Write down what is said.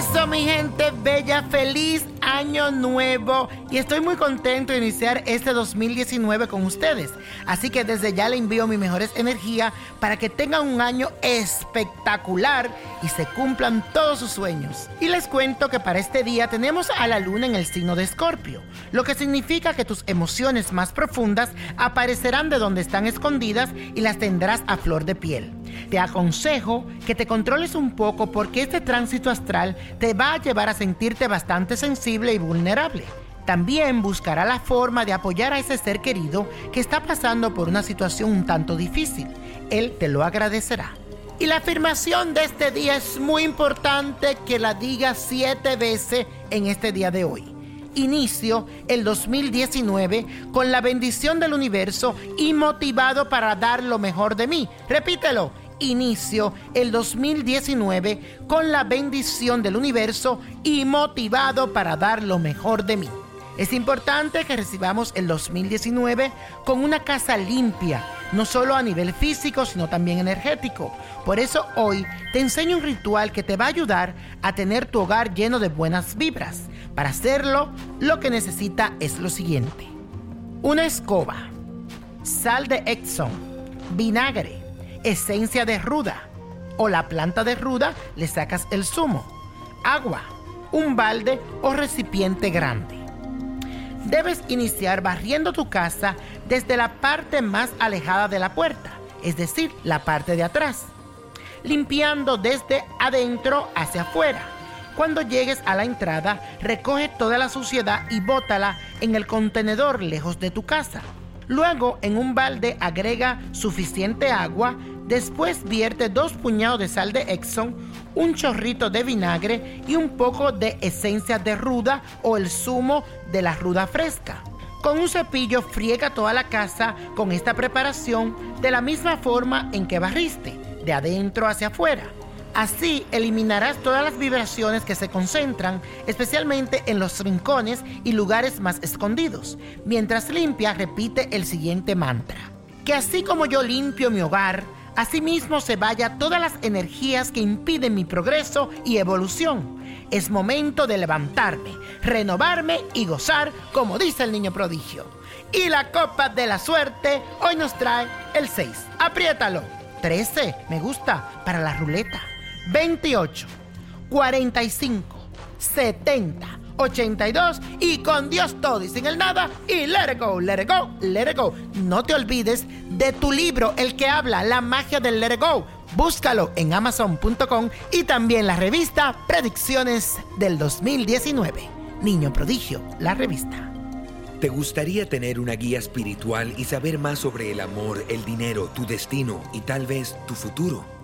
Eso, mi gente bella, feliz año nuevo. Y estoy muy contento de iniciar este 2019 con ustedes. Así que desde ya le envío mis mejores energías para que tengan un año espectacular y se cumplan todos sus sueños. Y les cuento que para este día tenemos a la luna en el signo de Escorpio, lo que significa que tus emociones más profundas aparecerán de donde están escondidas y las tendrás a flor de piel. Te aconsejo que te controles un poco porque este tránsito astral te va a llevar a sentirte bastante sensible y vulnerable. También buscará la forma de apoyar a ese ser querido que está pasando por una situación un tanto difícil. Él te lo agradecerá. Y la afirmación de este día es muy importante que la digas siete veces en este día de hoy. Inicio el 2019 con la bendición del universo y motivado para dar lo mejor de mí. Repítelo. Inicio el 2019 con la bendición del universo y motivado para dar lo mejor de mí. Es importante que recibamos el 2019 con una casa limpia, no solo a nivel físico, sino también energético. Por eso hoy te enseño un ritual que te va a ayudar a tener tu hogar lleno de buenas vibras. Para hacerlo, lo que necesita es lo siguiente. Una escoba, sal de Exxon, vinagre, esencia de ruda o la planta de ruda le sacas el zumo, agua, un balde o recipiente grande. Debes iniciar barriendo tu casa desde la parte más alejada de la puerta, es decir, la parte de atrás, limpiando desde adentro hacia afuera. Cuando llegues a la entrada, recoge toda la suciedad y bótala en el contenedor lejos de tu casa. Luego, en un balde agrega suficiente agua, después vierte dos puñados de sal de Exxon, un chorrito de vinagre y un poco de esencia de ruda o el zumo de la ruda fresca. Con un cepillo friega toda la casa con esta preparación de la misma forma en que barriste, de adentro hacia afuera. Así eliminarás todas las vibraciones que se concentran, especialmente en los rincones y lugares más escondidos. Mientras limpia, repite el siguiente mantra. Que así como yo limpio mi hogar, asimismo se vaya todas las energías que impiden mi progreso y evolución. Es momento de levantarme, renovarme y gozar, como dice el niño prodigio. Y la copa de la suerte hoy nos trae el 6. Apriétalo. 13, me gusta, para la ruleta. 28, 45, 70, 82 y con Dios todo y sin el nada y let it go, let it go, let it go. No te olvides de tu libro, el que habla, la magia del let it go. Búscalo en amazon.com y también la revista Predicciones del 2019. Niño Prodigio, la revista. ¿Te gustaría tener una guía espiritual y saber más sobre el amor, el dinero, tu destino y tal vez tu futuro?